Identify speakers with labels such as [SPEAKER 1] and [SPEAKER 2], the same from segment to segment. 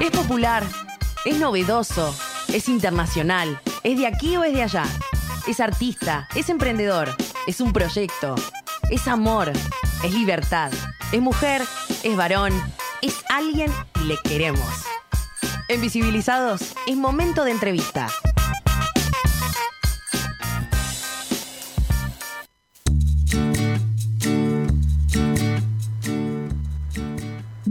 [SPEAKER 1] Es popular, es novedoso, es internacional, es de aquí o es de allá. Es artista, es emprendedor, es un proyecto, es amor, es libertad, es mujer, es varón, es alguien y le queremos. En Visibilizados es momento de entrevista.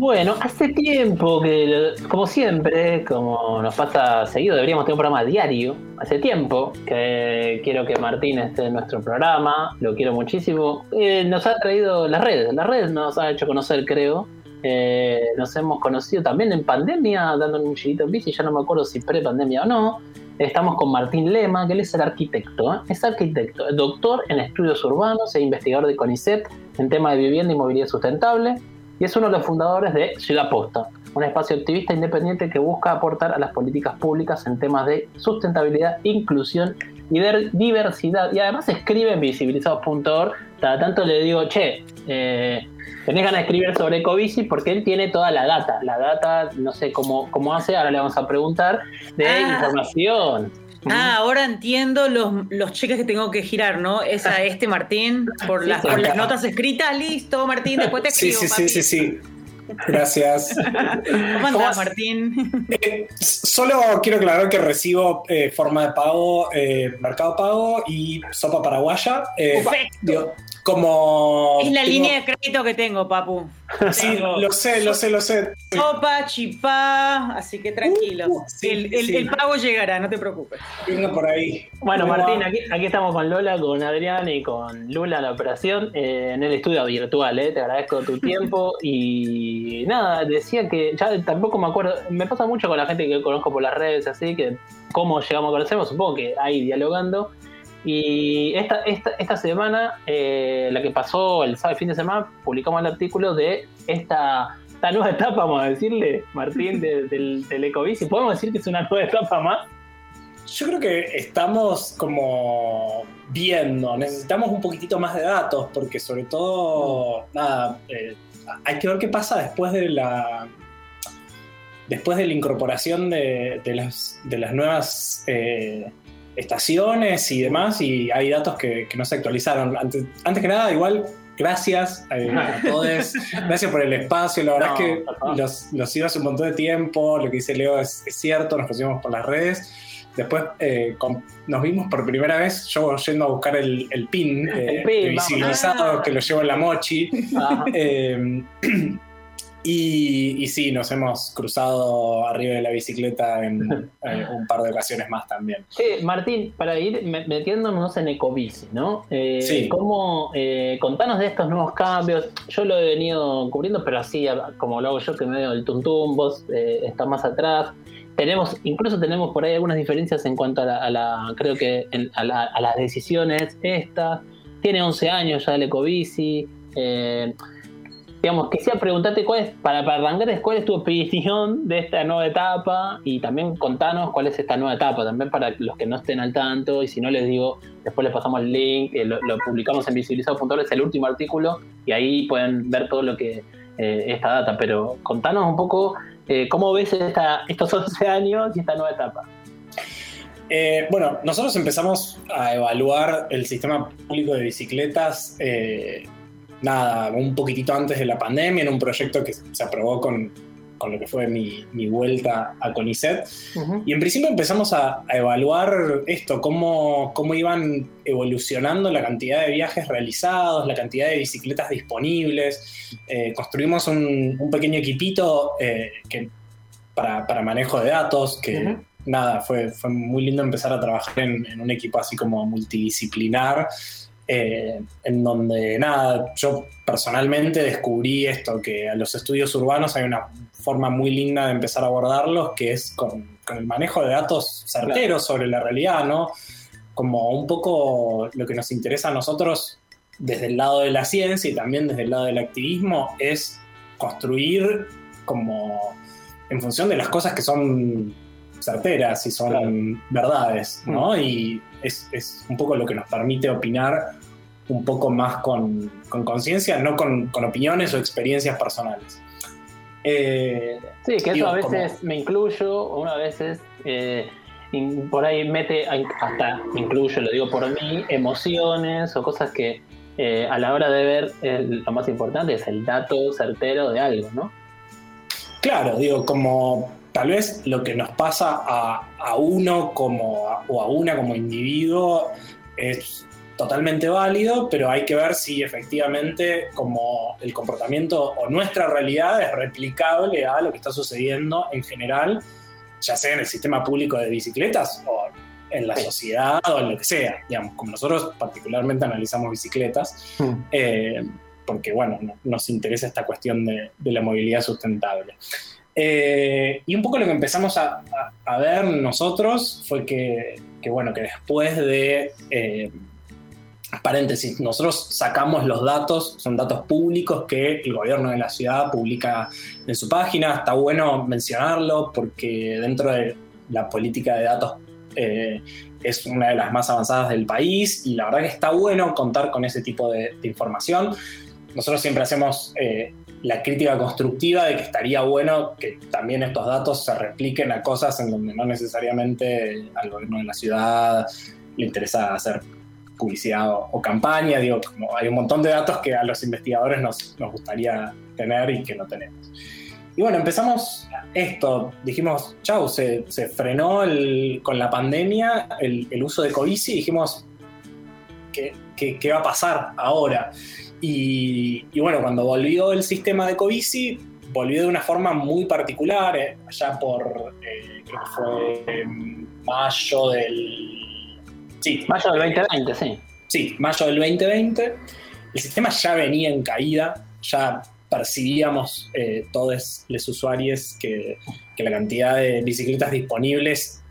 [SPEAKER 2] Bueno, hace tiempo que, como siempre, como nos pasa seguido, deberíamos tener un programa diario. Hace tiempo que quiero que Martín esté en nuestro programa, lo quiero muchísimo. Eh, nos ha traído las redes, las redes nos ha hecho conocer, creo. Eh, nos hemos conocido también en pandemia, dando un chilito en bici, ya no me acuerdo si pre-pandemia o no. Estamos con Martín Lema, que él es el arquitecto, ¿eh? es arquitecto, doctor en estudios urbanos e investigador de CONICET en tema de vivienda y movilidad sustentable y es uno de los fundadores de Ciudad Posta, un espacio activista independiente que busca aportar a las políticas públicas en temas de sustentabilidad, inclusión y diversidad. Y además escribe en visibilizados.org. Cada tanto le digo, che, eh, tenés ganas de escribir sobre Ecobici porque él tiene toda la data. La data, no sé cómo, cómo hace, ahora le vamos a preguntar, de
[SPEAKER 3] Ah.
[SPEAKER 2] información.
[SPEAKER 3] Ah, ahora entiendo los, los cheques que tengo que girar, ¿no? Es a este Martín por, las, por las notas escritas. Listo, Martín, después te escribo.
[SPEAKER 4] sí, sí,
[SPEAKER 3] papi.
[SPEAKER 4] sí, sí. Gracias.
[SPEAKER 3] ¿Cómo andás, Martín?
[SPEAKER 4] Eh, solo quiero aclarar que recibo eh, forma de pago, eh, Mercado Pago y Sopa Paraguaya. Eh,
[SPEAKER 3] Perfecto.
[SPEAKER 4] digo, como.
[SPEAKER 3] Es la
[SPEAKER 4] tengo-
[SPEAKER 3] línea de crédito que tengo, papu.
[SPEAKER 4] Sí,
[SPEAKER 3] Tengo
[SPEAKER 4] lo sé, lo sé, lo sé.
[SPEAKER 3] Sopa, chipá, así que tranquilo.
[SPEAKER 4] Uh, sí,
[SPEAKER 3] el, el-
[SPEAKER 4] sí.
[SPEAKER 3] el pago llegará, no te preocupes.
[SPEAKER 4] Venga por ahí.
[SPEAKER 2] Bueno,
[SPEAKER 4] ¿Cómo
[SPEAKER 2] Martín, aquí, aquí estamos con Lola, con Adrián y con Lula en la operación eh, en el estudio virtual. eh. Te agradezco tu tiempo y nada, decía que ya tampoco me acuerdo, me pasa mucho con la gente que conozco por las redes, así que cómo llegamos a conocernos, supongo que ahí dialogando. Y esta, esta, esta semana, eh, la que pasó el sábado y fin de semana, publicamos el artículo de esta, esta nueva etapa, vamos a decirle, Martín, de- del, del Ecobici. ¿Podemos decir que es una nueva etapa más?
[SPEAKER 4] Yo creo que estamos como viendo, necesitamos un poquitito más de datos, porque sobre todo, nada, eh, hay que ver qué pasa después de la. Después de la incorporación de, de las, de las nuevas eh, estaciones y demás, y hay datos que, que no se actualizaron. Antes, antes que nada, igual, gracias eh, a todos, gracias por el espacio. La verdad
[SPEAKER 2] No,
[SPEAKER 4] es que los, los sigo hace un montón de tiempo, lo que dice Leo es, es cierto, nos conocimos por las redes. Después eh, con- nos vimos por primera vez, yo yendo a buscar el, el pin, eh,
[SPEAKER 2] El pin,
[SPEAKER 4] visibilizado,
[SPEAKER 3] Ah.
[SPEAKER 4] que lo llevo en la mochi. Eh, y, y sí, nos hemos cruzado arriba de la bicicleta en eh, un par de ocasiones más también.
[SPEAKER 2] Martín, para ir me- metiéndonos en Ecobici, ¿no? Eh,
[SPEAKER 4] Sí.
[SPEAKER 2] ¿cómo, contanos de estos nuevos cambios. Yo lo he venido cubriendo, pero así como lo hago yo, que me veo el tuntum, vos eh, estás más atrás. Tenemos, incluso tenemos por ahí algunas diferencias en cuanto a la, a la- creo que en- a, la- las decisiones estas. Tiene 11 años ya el Ecobici. Eh, digamos, quisiera preguntarte cuál es, para, para arrancar, cuál es tu opinión de esta nueva etapa y también contanos cuál es esta nueva etapa, también para los que no estén al tanto y si no les digo, después les pasamos el link, eh, lo, lo publicamos en visibilizado.org, es el último artículo y ahí pueden ver todo lo que eh, esta data, pero contanos un poco eh, cómo ves estos 11 años y esta nueva etapa.
[SPEAKER 4] Eh, bueno, nosotros empezamos a evaluar el sistema público de bicicletas, eh, nada, un poquitito antes de la pandemia, en un proyecto que se aprobó con, con lo que fue mi, mi vuelta a CONICET. Y en principio empezamos a, a evaluar esto, cómo, cómo iban evolucionando la cantidad de viajes realizados, la cantidad de bicicletas disponibles. Eh, construimos un, un pequeño equipito eh, que, para, para manejo de datos, que nada, fue, fue muy lindo empezar a trabajar en, en un equipo así como multidisciplinar. Eh, en donde nada, yo personalmente descubrí esto, que a los estudios urbanos hay una forma muy linda de empezar a abordarlos, que es con, con el manejo de datos certeros sobre la realidad, ¿no? Como un poco lo que nos interesa a nosotros desde el lado de la ciencia y también desde el lado del activismo es construir como en función de las cosas que son certeras y son
[SPEAKER 2] Claro.
[SPEAKER 4] verdades, ¿no? Y es, es un poco lo que nos permite opinar un poco más con con conciencia, no con, con opiniones o experiencias personales.
[SPEAKER 2] Eh, sí, que eso a veces me incluyo, o a veces eh, por ahí mete, hasta me incluyo, lo digo por mí, emociones o cosas que eh, a la hora de ver lo más importante es el dato certero de algo, ¿no?
[SPEAKER 4] Claro, digo, como tal vez lo que nos pasa a, uno como o a una como individuo es totalmente válido, pero hay que ver si efectivamente como el comportamiento o nuestra realidad es replicable a lo que está sucediendo en general, ya sea en el sistema público de bicicletas o en la sociedad o en lo que sea. Digamos, como nosotros particularmente analizamos bicicletas, mm. eh, porque bueno, nos interesa esta cuestión de, la movilidad sustentable. Eh, y un poco lo que empezamos a, ver nosotros fue que, bueno, que después de eh, paréntesis, nosotros sacamos los datos, son datos públicos que el gobierno de la ciudad publica en su página, está bueno mencionarlo porque dentro de la política de datos eh, es una de las más avanzadas del país y la verdad que está bueno contar con ese tipo de, información. Nosotros siempre hacemos la crítica constructiva de que estaría bueno que también estos datos se repliquen a cosas en donde no necesariamente al gobierno de la ciudad le interesa hacer publicidad o, campaña, digo, hay un montón de datos que a los investigadores nos, nos gustaría tener y que no tenemos. Y bueno, empezamos esto, dijimos, chau, se, se frenó con la pandemia el, el, uso de Covici y dijimos, ¿qué, ¿qué, qué, va a pasar ahora? Y, y, bueno, cuando volvió el sistema de Covici, volvió de una forma muy particular, eh, allá por, eh, creo que fue mayo del
[SPEAKER 2] Sí. Mayo del 2020, sí.
[SPEAKER 4] Sí, mayo del 2020. El sistema ya venía en caída, ya percibíamos eh, todos los usuarios que, la cantidad de bicicletas disponibles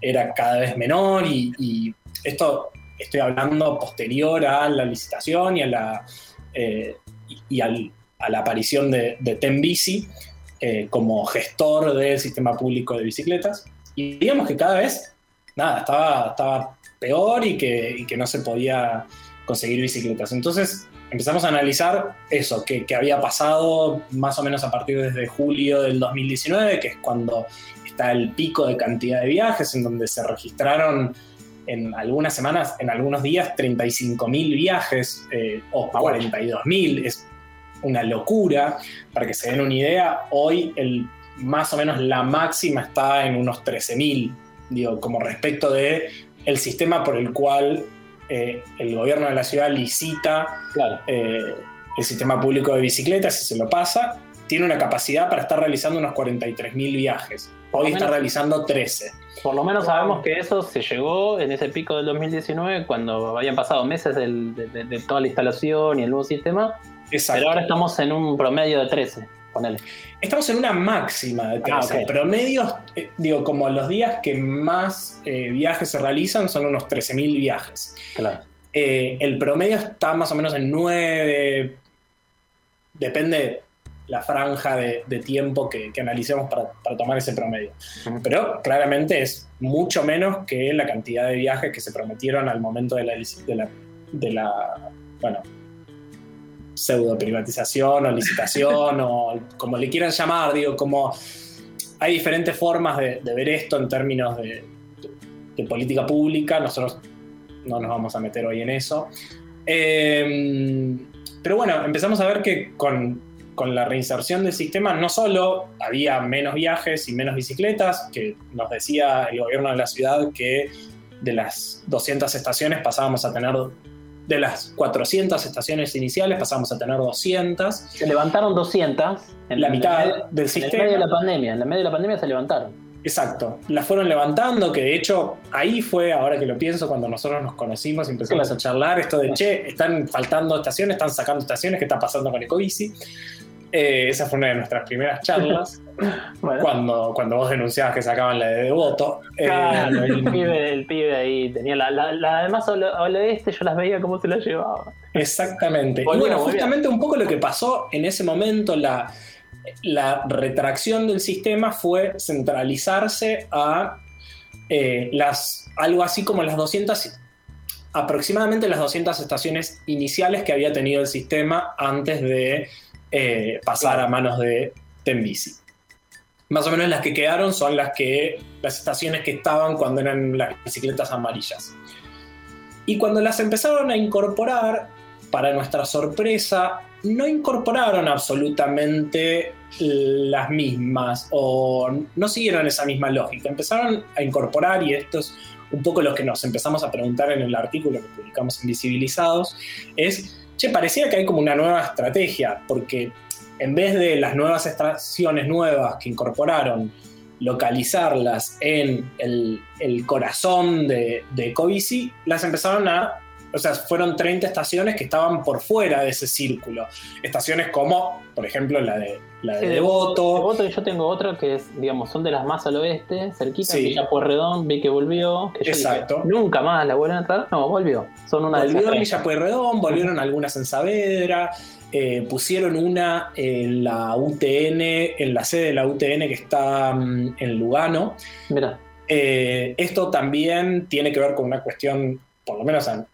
[SPEAKER 4] era cada vez menor y, esto estoy hablando posterior a la licitación y a la, eh, y, a la aparición de, de eh, como gestor del sistema público de bicicletas. Y digamos que cada vez, nada, estaba, estaba peor y que, que no se podía conseguir bicicletas. Entonces empezamos a analizar eso, que, había pasado más o menos a partir desde julio del 2019, que es cuando está el pico de cantidad de viajes, en donde se registraron en algunas semanas, en algunos días, 35.000 viajes eh, o 42.000. Es una locura. Para que se den una idea, hoy el, más o menos la máxima está en unos 13.000, digo, como respecto de el sistema por el cual eh, el gobierno de la ciudad licita eh, el sistema público de bicicletas y se lo pasa, tiene una capacidad para estar realizando unos 43.000 viajes. Hoy está realizando 13.
[SPEAKER 2] Por lo menos sabemos que eso se llegó en ese pico del 2019, cuando habían pasado meses de, toda la instalación y el nuevo sistema. Pero ahora estamos en un promedio de 13.
[SPEAKER 4] Estamos en una máxima de 13. Ah, Promedios, eh, digo, como los días que más eh, viajes se realizan son unos 13.000 viajes.
[SPEAKER 2] Claro.
[SPEAKER 4] Eh, el promedio está más o menos en 9. Depende la franja de, tiempo que, analicemos para, tomar ese promedio. Pero claramente es mucho menos que la cantidad de viajes que se prometieron al momento de la, de la, de la bueno, pseudo privatización o licitación o como le quieran llamar, digo, como hay diferentes formas de, ver esto en términos de, política pública, nosotros no nos vamos a meter hoy en eso. Em, pero bueno, empezamos a ver que con, con, la reinserción del sistema no solo había menos viajes y menos bicicletas, que nos decía el gobierno de la ciudad que de las 200 estaciones pasábamos a tener de las 400 estaciones iniciales pasamos a tener 200.
[SPEAKER 2] Se levantaron 200
[SPEAKER 4] en la mitad del sistema. En
[SPEAKER 2] medio de la pandemia, en la medio de la pandemia se levantaron.
[SPEAKER 4] Exacto, las fueron levantando, que de hecho ahí fue, ahora que lo pienso, cuando nosotros nos conocimos y empezamos a charlar, esto de, che, están faltando estaciones, están sacando estaciones, ¿qué está pasando con Ecobici? Eh, esa fue una de nuestras primeras charlas, cuando, cuando vos denunciabas que sacaban la de Devoto.
[SPEAKER 2] Eh, el, pibe, el pibe ahí tenía la, la, además de este, yo las veía cómo se las llevaba.
[SPEAKER 4] Exactamente. y bueno, justamente un poco lo que pasó en ese momento, la, la retracción del sistema fue centralizarse a eh, las, algo así como las 200 aproximadamente las 200 estaciones iniciales que había tenido el sistema antes de eh, pasar a manos de Tenbici. Más o menos las que quedaron son las que las estaciones que estaban cuando eran las bicicletas amarillas. Y cuando las empezaron a incorporar, para nuestra sorpresa, no incorporaron absolutamente las mismas o no siguieron esa misma lógica. Empezaron a incorporar, y esto es un poco lo que nos empezamos a preguntar en el artículo que publicamos en Visibilizados, es, che, parecía que hay como una nueva estrategia, porque en vez de las nuevas estaciones nuevas que incorporaron, localizarlas en el, corazón de, de Covici, las empezaron a o sea, fueron 30 estaciones que estaban por fuera de ese círculo. Estaciones como, por ejemplo, la de, la de Devoto.
[SPEAKER 2] Devoto y yo tengo otra que es, digamos, son de las más al oeste, cerquita, sí. Villa Pueyrredón, vi que volvió. Que
[SPEAKER 4] Exacto.
[SPEAKER 2] Nunca más la vuelven a entrar. No, volvió. Son una
[SPEAKER 4] volvió de Villa Pueyrredón, volvieron algunas en Saavedra. Eh, pusieron una en la UTN, en la sede de la UTN que está mm, en Lugano.
[SPEAKER 2] Mira.
[SPEAKER 4] Eh, esto también tiene que ver con una cuestión, por lo menos a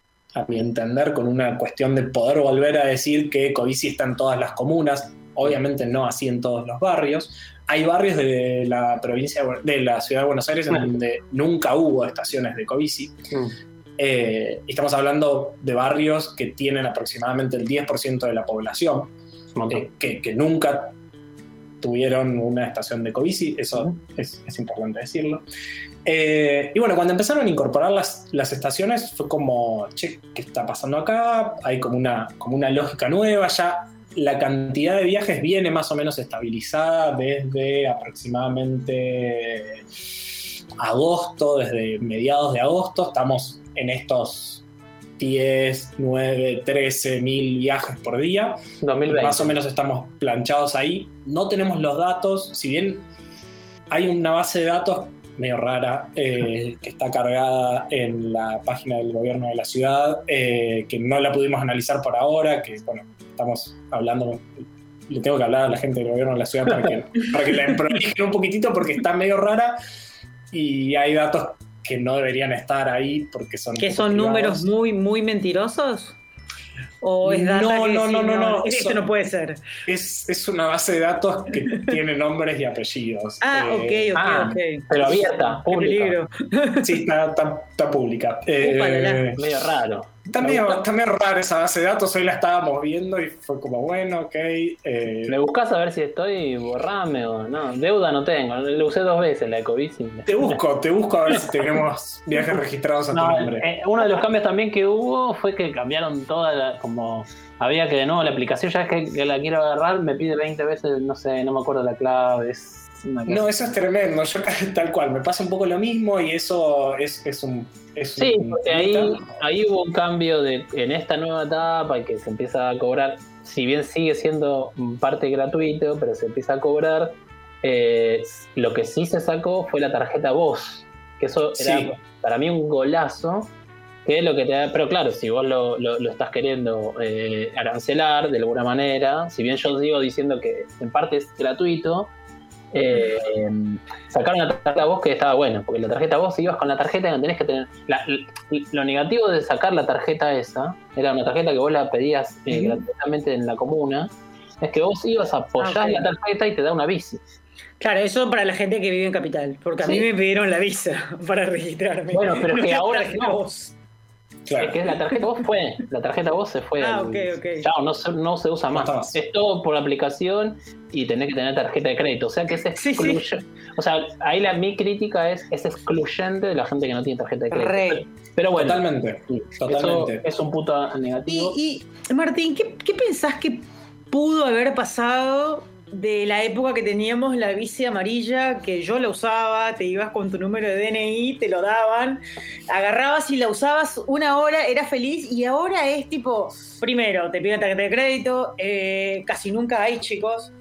[SPEAKER 4] mi entender, con una cuestión de poder volver a decir que Covici está en todas las comunas, obviamente no así en todos los barrios. Hay barrios de la provincia de la ciudad de Buenos Aires en donde nunca hubo estaciones de Covici. Mm. Eh, estamos hablando de barrios que tienen aproximadamente el 10% de la población, eh, que, nunca tuvieron una estación de Covici, eso es, es importante decirlo. Eh, y bueno, cuando empezaron a incorporar las, las, estaciones fue como, che, ¿qué está pasando acá? Hay como una, como una lógica nueva, ya la cantidad de viajes viene más o menos estabilizada desde aproximadamente agosto, desde mediados de agosto, estamos en estos 10, 9, 13 mil viajes por día.
[SPEAKER 2] 2020.
[SPEAKER 4] Más o menos estamos planchados ahí. No tenemos los datos, si bien hay una base de datos medio rara, eh, que está cargada en la página del gobierno de la ciudad, eh, que no la pudimos analizar por ahora, que bueno, estamos hablando, le tengo que hablar a la gente del gobierno de la ciudad para que, para que la prolijen un poquitito porque está medio rara y hay datos que no deberían estar ahí porque son...
[SPEAKER 3] ¿Que son números muy, muy mentirosos? ¿O es
[SPEAKER 4] data no, no, no, no, no,
[SPEAKER 3] Esto no puede ser.
[SPEAKER 4] Es, es, una base de datos que tiene nombres y apellidos.
[SPEAKER 3] Ah, eh, ok, ok,
[SPEAKER 2] ah,
[SPEAKER 3] ok.
[SPEAKER 2] Pero abierta, pública.
[SPEAKER 4] Sí, está, está, está pública.
[SPEAKER 2] Eh, medio raro.
[SPEAKER 4] Está medio, rara esa base de datos, hoy la estábamos viendo y fue como, bueno, ok.
[SPEAKER 2] Eh. ¿Me buscas a ver si estoy borrame o no? Deuda no tengo, lo usé dos veces la Ecobici.
[SPEAKER 4] Te busco, te busco a ver si tenemos viajes registrados a tu nombre.
[SPEAKER 2] Eh, uno de los cambios también que hubo fue que cambiaron toda la, como había que de nuevo la aplicación, ya es que, la quiero agarrar, me pide 20 veces, no sé, no me acuerdo la clave,
[SPEAKER 4] no, eso es tremendo. Yo tal cual, me pasa un poco lo mismo y eso es, es un.
[SPEAKER 2] sí, porque ahí, ahí hubo un cambio de, en esta nueva etapa y que se empieza a cobrar, si bien sigue siendo parte gratuito, pero se empieza a cobrar. Eh, lo que sí se sacó fue la tarjeta voz, que eso era para mí un golazo. Que es lo que te da, pero claro, si vos lo, lo, estás queriendo eh, arancelar de alguna manera, si bien yo sigo diciendo que en parte es gratuito, eh, sacaron la tarjeta voz que estaba bueno, porque la tarjeta voz, si ibas con la tarjeta, no tenés que tener. lo negativo de sacar la tarjeta esa, era una tarjeta que vos la pedías eh, gratuitamente en la comuna, es que vos ibas a apoyar ah, la tarjeta y te da una bici.
[SPEAKER 3] Claro, eso para la gente que vive en Capital, porque a mí me pidieron la visa para registrarme.
[SPEAKER 2] Bueno, pero que ahora no. Es que la tarjeta voz fue, la tarjeta voz se fue.
[SPEAKER 3] Ah, ok, ok.
[SPEAKER 2] Chao, no, no, se usa más. Es todo por la aplicación y tenés que tener tarjeta de crédito. O sea que es excluyente. O sea, ahí la, mi crítica es, es excluyente de la gente que no tiene tarjeta de crédito. Pero bueno.
[SPEAKER 4] Totalmente. totalmente.
[SPEAKER 2] es un puto negativo.
[SPEAKER 3] Y, Martín, ¿qué, ¿qué pensás que pudo haber pasado de la época que teníamos la bici amarilla, que yo la usaba, te ibas con tu número de DNI, te lo daban, agarrabas y la usabas una hora, era feliz, y ahora es tipo, primero, te piden tarjeta de crédito, eh, casi nunca hay chicos,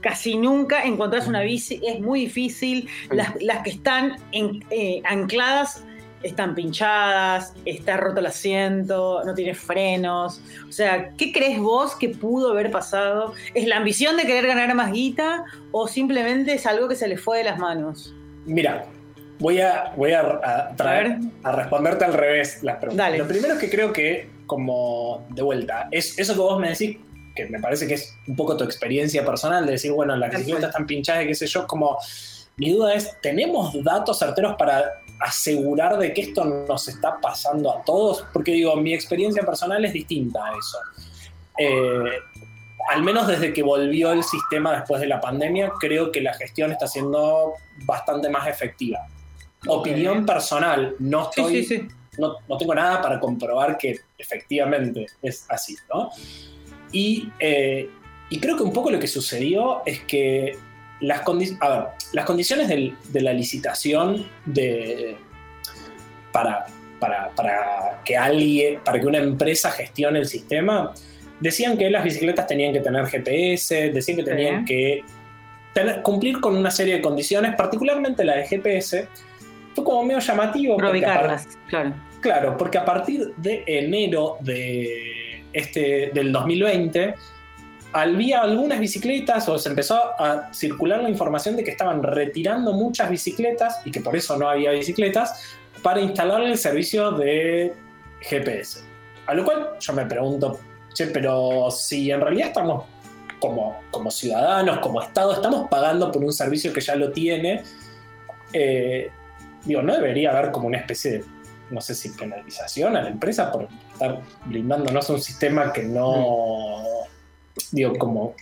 [SPEAKER 3] casi nunca encontrás una bici, es muy difícil, las, que están eh, ancladas están pinchadas, está roto el asiento, no tiene frenos. O sea, ¿qué crees vos que pudo haber pasado? ¿Es la ambición de querer ganar más guita o simplemente es algo que se le fue de las manos?
[SPEAKER 4] Mira, voy a, voy a, traer, a, responderte al revés las preguntas. Lo primero es que creo que, como de vuelta, es eso que vos me decís que me parece que es un poco tu experiencia personal de decir, bueno, las bicicletas están pinchadas y qué sé yo, como mi duda es, ¿tenemos datos certeros para asegurar de que esto nos está pasando a todos? Porque digo, mi experiencia personal es distinta a eso. Eh, al menos desde que volvió el sistema después de la pandemia, creo que la gestión está siendo bastante más efectiva. Opinión personal, no estoy, No, tengo nada para comprobar que efectivamente es así, ¿no? Y, eh, y creo que un poco lo que sucedió es que las, las condiciones de la licitación de, para, para, que alguien, para que una empresa gestione el sistema, decían que las bicicletas tenían que tener GPS, decían que tenían que cumplir con una serie de condiciones, particularmente la de GPS, fue como medio llamativo.
[SPEAKER 3] Probicarlas, claro.
[SPEAKER 4] Claro, porque a partir de enero de este, del 2020 había algunas bicicletas o se empezó a circular la información de que estaban retirando muchas bicicletas y que por eso no había bicicletas para instalar el servicio de GPS. A lo cual yo me pregunto, che, pero si en realidad estamos como, como ciudadanos, como Estado, estamos pagando por un servicio que ya lo tiene, eh, digo, no debería haber como una especie de, no sé si penalización a la empresa por estar brindándonos un sistema que no Digo, como...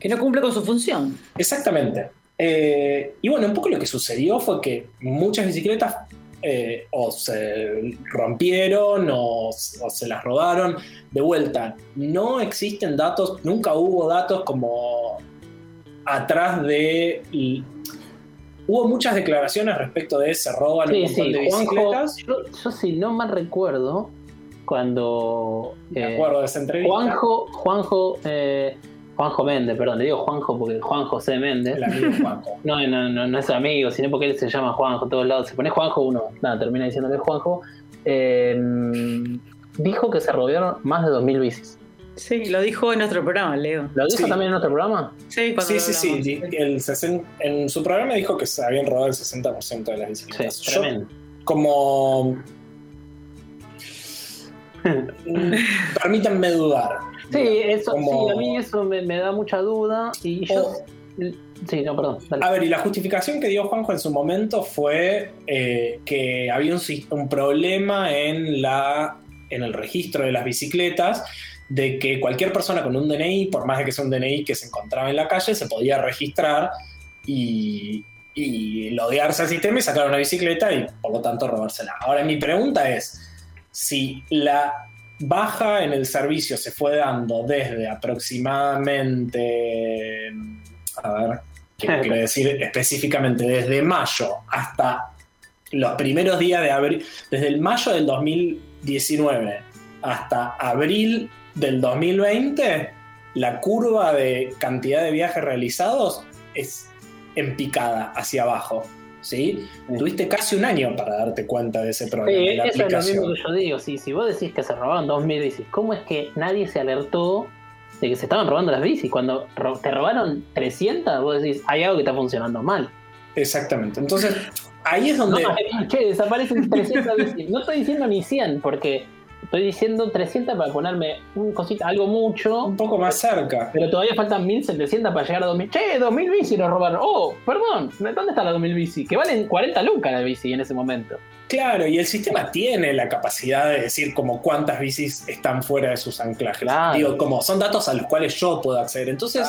[SPEAKER 3] Que no cumple con su función.
[SPEAKER 4] Exactamente. Eh, y bueno, un poco lo que sucedió fue que muchas bicicletas eh, o se rompieron o, se las robaron. De vuelta, no existen datos, nunca hubo datos como atrás de... hubo muchas declaraciones respecto de ese roban
[SPEAKER 2] sí, sí, de bicicletas. yo, yo, si no mal recuerdo, cuando.
[SPEAKER 4] Me acuerdo de esa entrevista.
[SPEAKER 2] Juanjo, Juanjo, eh, Juanjo Méndez, perdón, le digo Juanjo porque Juan José Méndez.
[SPEAKER 4] El amigo Juanjo.
[SPEAKER 2] no, no, no, no es amigo, sino porque él se llama Juanjo, todos lados. Se pone Juanjo, uno, nada, termina diciéndole Juanjo. Eh, dijo que se robaron más de 2.000 bicis.
[SPEAKER 3] Sí, lo dijo en nuestro programa, Leo.
[SPEAKER 2] ¿Lo dijo también en nuestro programa?
[SPEAKER 3] Sí, cuando
[SPEAKER 4] sí, sí, sí. El en su programa dijo que se habían robado el 60% de las bicicletas.
[SPEAKER 2] Sí, Yo,
[SPEAKER 4] como Permítanme dudar.
[SPEAKER 2] Sí, eso, sí, a mí eso me, da mucha duda y yo... Sí, no, perdón.
[SPEAKER 4] A ver, y la justificación que dio Juanjo en su momento fue eh, que había un, problema en, la, en el registro de las bicicletas, de que cualquier persona con un DNI, por más de que sea un DNI que se encontraba en la calle, se podía registrar y, y loguearse al sistema y sacar una bicicleta y por lo tanto robársela. Ahora mi pregunta es, si la baja en el servicio se fue dando desde aproximadamente, a ver, ¿qué quiero decir específicamente? Desde mayo hasta los primeros días de abril, desde el mayo del 2019 hasta abril del 2020, la curva de cantidad de viajes realizados es en picada hacia abajo. ¿Sí? Tuviste casi un año para darte cuenta de ese problema.
[SPEAKER 2] Sí, eso es lo mismo que yo digo. Si, si vos decís que se robaban 2.000 bicis, ¿cómo es que nadie se alertó de que se estaban robando las bicis? Cuando te robaron 300, vos decís, hay algo que está funcionando mal.
[SPEAKER 4] Exactamente. Entonces, ahí es donde.
[SPEAKER 2] che, desaparecen 300 bicis. No estoy diciendo ni 100, porque Estoy diciendo 300 para ponerme un cosita, algo mucho.
[SPEAKER 4] Un poco más cerca.
[SPEAKER 2] Pero todavía faltan 1700 para llegar a 2000. Che, 2000 bici nos robaron. Oh, perdón, ¿dónde está la 2000 bici? Que valen 40 lucas la bici en ese momento.
[SPEAKER 4] Claro, y el sistema tiene la capacidad de decir como cuántas bicis están fuera de sus anclajes. Digo, como son datos a los cuales yo puedo acceder. Entonces,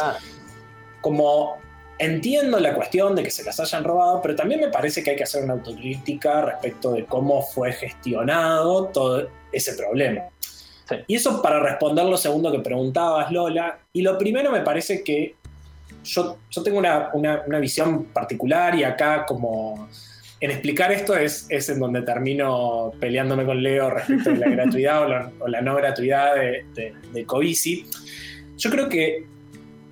[SPEAKER 4] como entiendo la cuestión de que se las hayan robado, pero también me parece que hay que hacer una autocrítica respecto de cómo fue gestionado todo ese problema. Y eso para responder lo segundo que preguntabas, Lola. Y lo primero me parece que yo, yo tengo una, visión particular y acá como en explicar esto es, es, en donde termino peleándome con Leo respecto de la gratuidad o la, no gratuidad de, de, de Covici. Yo creo que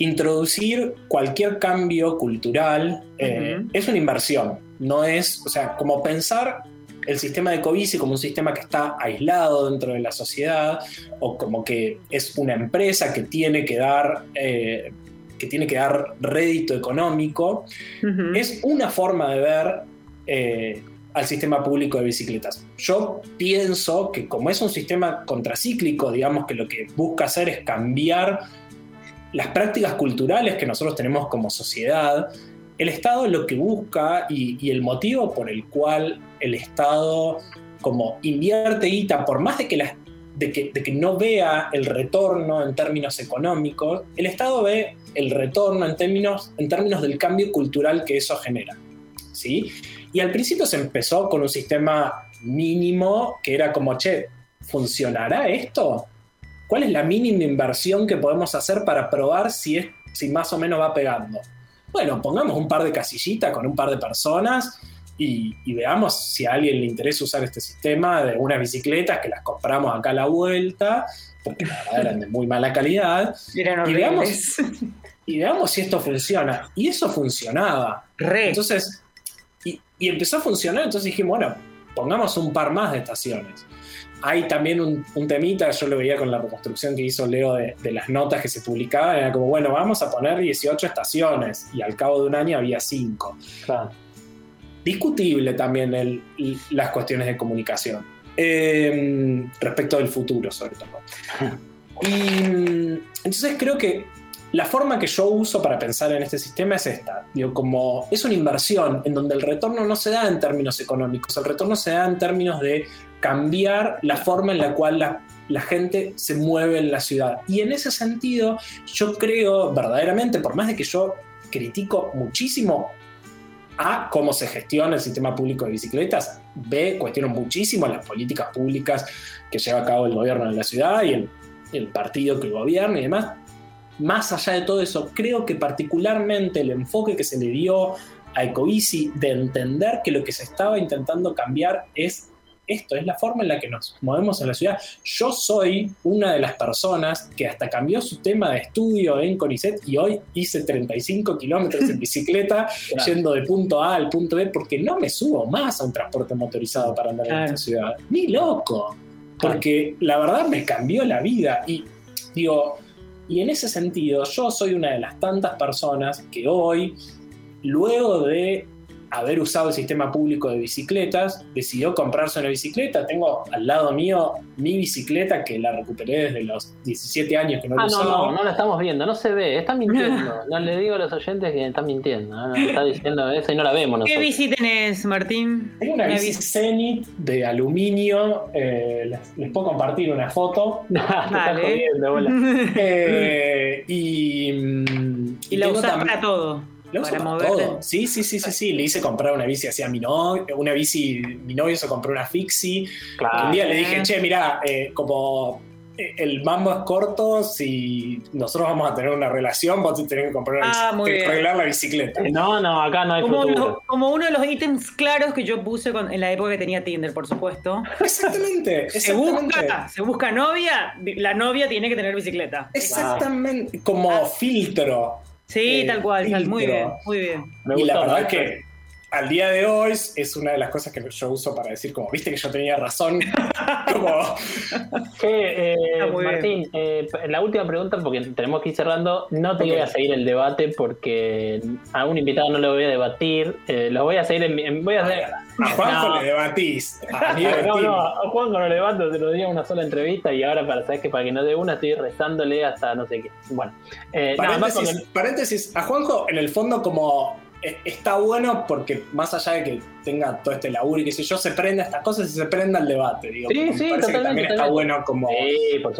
[SPEAKER 4] introducir cualquier cambio cultural eh, es una inversión, no es, o sea, como pensar el sistema de Covici como un sistema que está aislado dentro de la sociedad o como que es una empresa que tiene que dar, eh, que tiene que dar rédito económico, es una forma de ver eh, al sistema público de bicicletas. Yo pienso que como es un sistema contracíclico, digamos que lo que busca hacer es cambiar las prácticas culturales que nosotros tenemos como sociedad, el Estado lo que busca y, el motivo por el cual el Estado como invierte guita, por más de que, de que, no vea el retorno en términos económicos, el Estado ve el retorno en términos, en términos del cambio cultural que eso genera. ¿sí? Y al principio se empezó con un sistema mínimo que era como, che, ¿funcionará esto? ¿Cuál es la mínima inversión que podemos hacer para probar si, es, si más o menos va pegando? Bueno, pongamos un par de casillitas con un par de personas y, veamos si a alguien le interesa usar este sistema de unas bicicletas que las compramos acá a la vuelta, porque la verdad eran de muy mala calidad. y, veamos, y veamos si esto funciona. Y eso funcionaba. Entonces, y, y empezó a funcionar, entonces dijimos, bueno, pongamos un par más de estaciones hay también un, temita, yo lo veía con la reconstrucción que hizo Leo de, las notas que se publicaban, era como, bueno, vamos a poner 18 estaciones, y al cabo de un año había 5. Discutible también las cuestiones de comunicación, em, respecto del futuro sobre todo. Y entonces creo que la forma que yo uso para pensar en este sistema es esta. Digo, como es una inversión en donde el retorno no se da en términos económicos, el retorno se da en términos de cambiar la forma en la cual la, gente se mueve en la ciudad. Y en ese sentido, yo creo verdaderamente, por más de que yo critico muchísimo a cómo se gestiona el sistema público de bicicletas, B, cuestiono muchísimo las políticas públicas que lleva a cabo el gobierno de la ciudad y el, el partido que gobierna y demás. Más allá de todo eso, creo que particularmente el enfoque que se le dio a Ecobici de entender que lo que se estaba intentando cambiar es esto, es la forma en la que nos movemos en la ciudad. Yo soy una de las personas que hasta cambió su tema de estudio en CONICET y hoy hice 35 kilómetros en bicicleta yendo de punto A al punto B porque no me subo más a un transporte motorizado para andar en esta ciudad. Ni loco. Porque la verdad me cambió la vida y digo, y en ese sentido yo soy una de las tantas personas que hoy, luego de haber usado el sistema público de bicicletas, decidió comprarse una bicicleta. Tengo al lado mío mi bicicleta que la recuperé desde los 17 años que no
[SPEAKER 2] ah,
[SPEAKER 4] la
[SPEAKER 2] no, no, no la estamos viendo, no se ve, está mintiendo. No le digo a los oyentes que está mintiendo, está diciendo eso y no la vemos.
[SPEAKER 3] Nosotros. ¿Qué bici tenés, Martín?
[SPEAKER 4] Tengo una, bici Zenit de aluminio, eh, les, puedo compartir una foto.
[SPEAKER 3] Vale.
[SPEAKER 4] eh, y,
[SPEAKER 3] y, la usás para todo
[SPEAKER 4] para todo. Sí, sí, sí, sí, sí. Le hice comprar una bici así a mi novio, una bici, mi novio se compró una fixie. Un día le dije, che, mira, eh, como eh, el mambo es corto, si nosotros vamos a tener una relación, vos tenés que comprar una ah, arreglar la bicicleta.
[SPEAKER 2] No, no, acá no hay
[SPEAKER 3] como, uno, como uno de los ítems claros que yo puse en la época que tenía Tinder, por supuesto.
[SPEAKER 4] Exactamente,
[SPEAKER 3] Se busca, se busca novia, la novia tiene que tener bicicleta.
[SPEAKER 4] Exactamente, como ah. filtro.
[SPEAKER 3] Sí, eh, tal cual, muy bien, muy bien.
[SPEAKER 4] y la verdad es que al día de hoy es una de las cosas que yo uso para decir, como, viste que yo tenía razón. como...
[SPEAKER 2] eh, Martín, eh, la última pregunta, porque tenemos que ir cerrando. No te voy a seguir el debate porque a un invitado no lo voy a debatir. Eh, lo voy a seguir en. voy a hacer,
[SPEAKER 4] a Juanjo le debatís.
[SPEAKER 2] no, no, a Juanjo no le debato, te lo di en una sola entrevista y ahora, para sabes que para que no dé una, estoy rezándole hasta no sé qué. Bueno,
[SPEAKER 4] paréntesis, paréntesis, a Juanjo, en el fondo, como eh, está bueno porque más allá de que tenga todo este laburo y qué sé yo, se prenda estas cosas y se prenda el debate. Digo,
[SPEAKER 2] sí, sí,
[SPEAKER 4] parece que también está bueno como,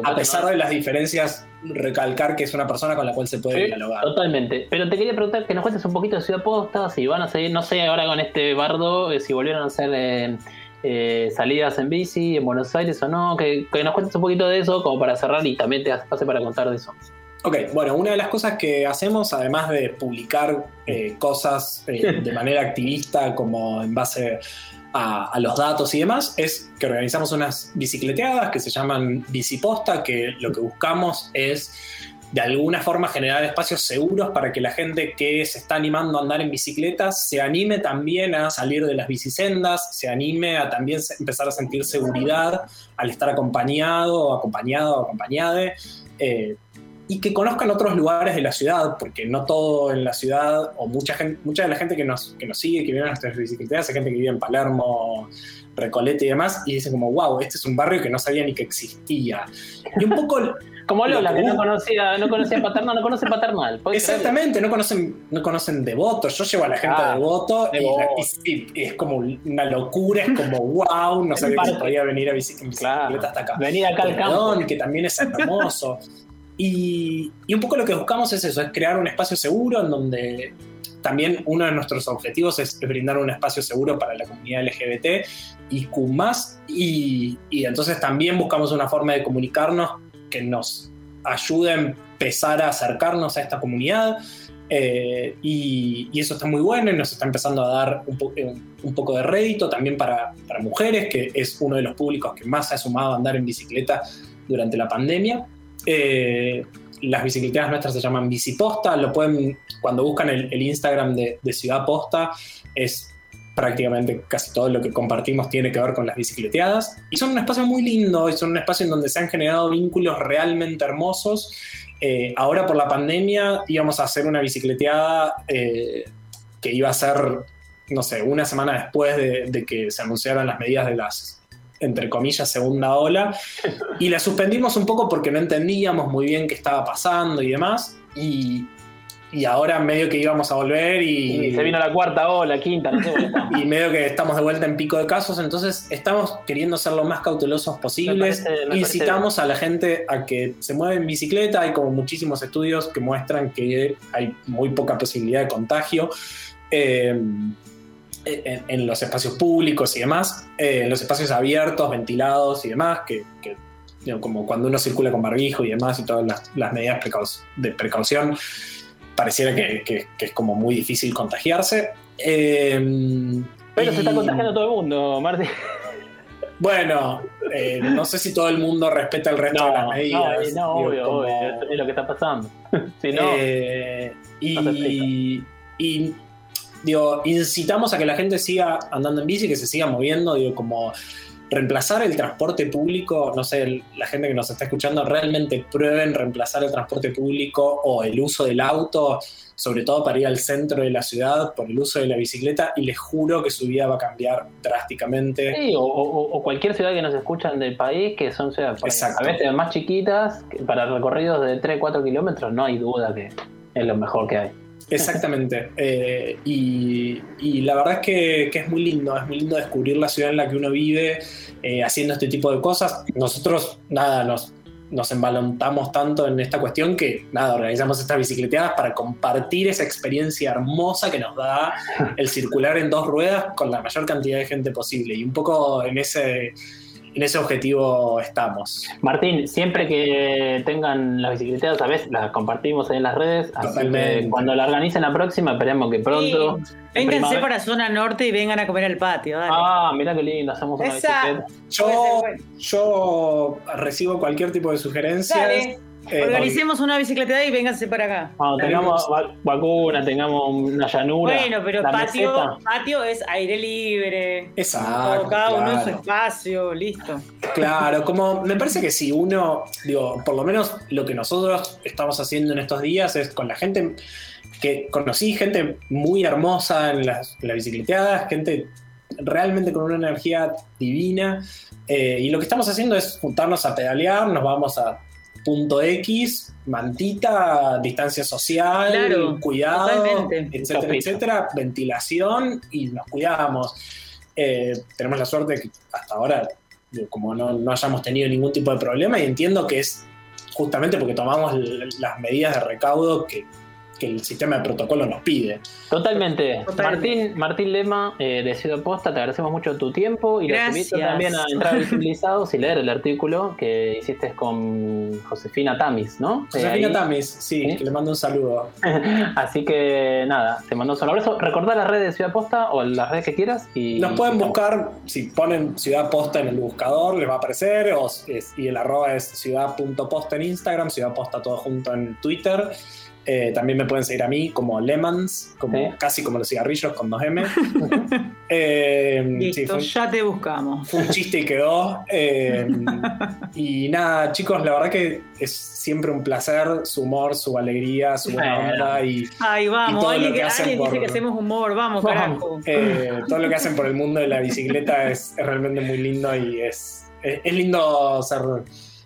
[SPEAKER 4] a pesar de las diferencias, recalcar que es una persona con la cual se puede dialogar.
[SPEAKER 2] Totalmente. Pero te quería preguntar que nos cuentes un poquito de Ciudad Posta, si van a seguir, no sé, ahora con este bardo, eh, si volvieron a hacer... Eh, salidas en bici en Buenos Aires o no, que, que, nos cuentes un poquito de eso como para cerrar y también te hace para contar de eso.
[SPEAKER 4] Ok, bueno, una de las cosas que hacemos, además de publicar eh, cosas eh, de manera activista, como en base a, los datos y demás, es que organizamos unas bicicleteadas que se llaman Biciposta, que lo que buscamos es de alguna forma generar espacios seguros para que la gente que se está animando a andar en bicicletas se anime también a salir de las bicisendas, se anime a también empezar a sentir seguridad al estar acompañado, acompañado o acompañada. Eh, y que conozcan otros lugares de la ciudad, porque no todo en la ciudad, o mucha gente, mucha de la gente que nos, que nos sigue, que vive en nuestras bicicletas, hay gente que vive en Palermo, Recoleta y demás, y dicen como, wow, este es un barrio que no sabía ni que existía. Y un poco...
[SPEAKER 2] como Lola, que no conocía, no conocía Paternal, no conoce Paternal.
[SPEAKER 4] Exactamente, no conocen, no conocen Devoto. Yo llevo a la gente a Devoto, y, es como una locura, es como, wow, no sabía que se podía venir a bicicleta hasta acá.
[SPEAKER 2] Venir acá al campo.
[SPEAKER 4] que también es hermoso. Y, un poco lo que buscamos es eso, es crear un espacio seguro en donde también uno de nuestros objetivos es, brindar un espacio seguro para la comunidad LGBT y Q y, y entonces también buscamos una forma de comunicarnos que nos ayude a empezar a acercarnos a esta comunidad. Eh, y, eso está muy bueno y nos está empezando a dar un, eh, poco de rédito también para, para, mujeres, que es uno de los públicos que más se ha sumado a andar en bicicleta durante la pandemia. Eh, las bicicletas nuestras se llaman Biciposta, lo pueden, cuando buscan el, Instagram de, Ciudad Posta, es prácticamente casi todo lo que compartimos tiene que ver con las bicicleteadas. Y son un espacio muy lindo, y son un espacio en donde se han generado vínculos realmente hermosos. Eh, ahora por la pandemia íbamos a hacer una bicicleteada eh, que iba a ser, no sé, una semana después de que se anunciaran las medidas de las entre comillas, segunda ola, y la suspendimos un poco porque no entendíamos muy bien qué estaba pasando y demás, y, ahora medio que íbamos a volver y,
[SPEAKER 2] se vino la cuarta ola, quinta, no sé.
[SPEAKER 4] y medio que estamos de vuelta en pico de casos, entonces estamos queriendo ser lo más cautelosos posibles, incitamos a la gente a que se mueva en bicicleta, hay como muchísimos estudios que muestran que hay muy poca posibilidad de contagio. Eh, en, los espacios públicos y demás, eh, en los espacios abiertos, ventilados y demás, que, como cuando uno circula con barbijo y demás y todas las, medidas de precaución, pareciera que, es como muy difícil contagiarse.
[SPEAKER 2] Em, Pero se está contagiando todo el mundo, Martín.
[SPEAKER 4] Bueno, eh, no sé si todo el mundo respeta el resto de las medidas.
[SPEAKER 2] No, obvio, obvio, es lo que está pasando. si no,
[SPEAKER 4] eh, y, y digo, incitamos a que la gente siga andando en bici, que se siga moviendo, digo, como reemplazar el transporte público, no sé, la gente que nos está escuchando realmente prueben reemplazar el transporte público o el uso del auto, sobre todo para ir al centro de la ciudad, por el uso de la bicicleta, y les juro que su vida va a cambiar drásticamente.
[SPEAKER 2] Sí, o, cualquier ciudad que nos escuchan del país, que son ciudades a veces más chiquitas, para recorridos de 3, 4 kilómetros, no hay duda que es lo mejor que hay.
[SPEAKER 4] Exactamente. Eh, y, la verdad es que, es muy lindo, es muy lindo descubrir la ciudad en la que uno vive eh, haciendo este tipo de cosas. Nosotros, nada, nos, nos embalontamos tanto en esta cuestión que, nada, organizamos estas bicicleteadas para compartir esa experiencia hermosa que nos da el circular en dos ruedas con la mayor cantidad de gente posible. Y un poco en ese en ese objetivo estamos.
[SPEAKER 2] Martín, siempre que tengan las bicicletas, ¿sabes? Las compartimos ahí en las redes. Así que cuando la organicen la próxima, esperemos que pronto.
[SPEAKER 3] Vénganse para zona norte y vengan a comer al patio.
[SPEAKER 2] Ah, mira qué lindo, hacemos una bicicleta.
[SPEAKER 4] Yo, yo recibo cualquier tipo de sugerencia.
[SPEAKER 3] Eh, Organicemos una bicicleta y vénganse para acá.
[SPEAKER 2] Cuando tengamos vacuna, tengamos una llanura.
[SPEAKER 3] Bueno, pero patio, patio es aire libre.
[SPEAKER 4] Exacto.
[SPEAKER 3] Cada uno en su espacio, listo.
[SPEAKER 4] Claro, como me parece que si uno, digo, por lo menos lo que nosotros estamos haciendo en estos días es con la gente que conocí, gente muy hermosa en las, bicicleteadas, gente realmente con una energía divina. Eh, y lo que estamos haciendo es juntarnos a pedalear, nos vamos a punto X, mantita, distancia social, cuidado, etcétera, etcétera, ventilación y nos cuidamos. Eh, tenemos la suerte de que hasta ahora, como no, no, hayamos tenido ningún tipo de problema, y entiendo que es justamente porque tomamos las medidas de recaudo que el sistema de protocolo nos pide.
[SPEAKER 2] Totalmente. Martín, Martín Lema eh, de Ciudad Posta, te agradecemos mucho tu tiempo y los invito también a entrar a Visibilizados y leer el artículo que hiciste con Josefina Tamis, ¿no?
[SPEAKER 4] Josefina Tamis, sí, que le mando un saludo.
[SPEAKER 2] Así que nada, te mando un saludo. abrazo. Recordá las redes de Ciudad Posta o las redes que quieras. Y,
[SPEAKER 4] nos pueden buscar, si ponen Ciudad Posta en el buscador, les va a aparecer, y el arroba es ciudad.posta en Instagram, Ciudad Posta todo junto en Twitter. Eh, también me pueden seguir a mí como Lemons, como,
[SPEAKER 2] Sí.
[SPEAKER 4] casi como los cigarrillos con dos M. Eh, sí,
[SPEAKER 3] Listo,
[SPEAKER 4] fue,
[SPEAKER 3] ya te buscamos.
[SPEAKER 4] fue un chiste y quedó. Eh, y nada, chicos, la verdad que es siempre un placer su humor, su alegría, su buena
[SPEAKER 2] Bueno.
[SPEAKER 4] onda y
[SPEAKER 3] Ay,
[SPEAKER 4] Y
[SPEAKER 3] vamos,
[SPEAKER 4] todo
[SPEAKER 3] alguien,
[SPEAKER 4] lo que hacen
[SPEAKER 3] alguien dice
[SPEAKER 4] por-
[SPEAKER 3] que hacemos humor, vamos,
[SPEAKER 2] Vamos.
[SPEAKER 3] carajo.
[SPEAKER 4] eh, todo lo que hacen por el mundo de la bicicleta es, es realmente muy lindo y es, es, es lindo ser,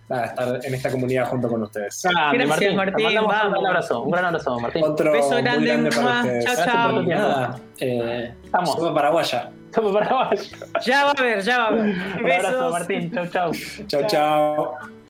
[SPEAKER 4] nada, estar en esta comunidad junto con ustedes.
[SPEAKER 2] Grande,
[SPEAKER 3] Gracias, Martín,
[SPEAKER 2] mandamos un
[SPEAKER 3] vamos.
[SPEAKER 2] gran abrazo, un gran abrazo, Martín.
[SPEAKER 4] Otro
[SPEAKER 3] Beso
[SPEAKER 4] muy
[SPEAKER 3] grande,
[SPEAKER 4] grande para ustedes.
[SPEAKER 3] Chao, chao.
[SPEAKER 4] Nada, eh,
[SPEAKER 2] Estamos.
[SPEAKER 4] sopa paraguaya.
[SPEAKER 2] Somos paraguayos.
[SPEAKER 3] Ya va a ver, ya va a ver.
[SPEAKER 2] Un abrazo,
[SPEAKER 3] Besos.
[SPEAKER 2] Martín. Chau, chau.
[SPEAKER 4] Chao, chao.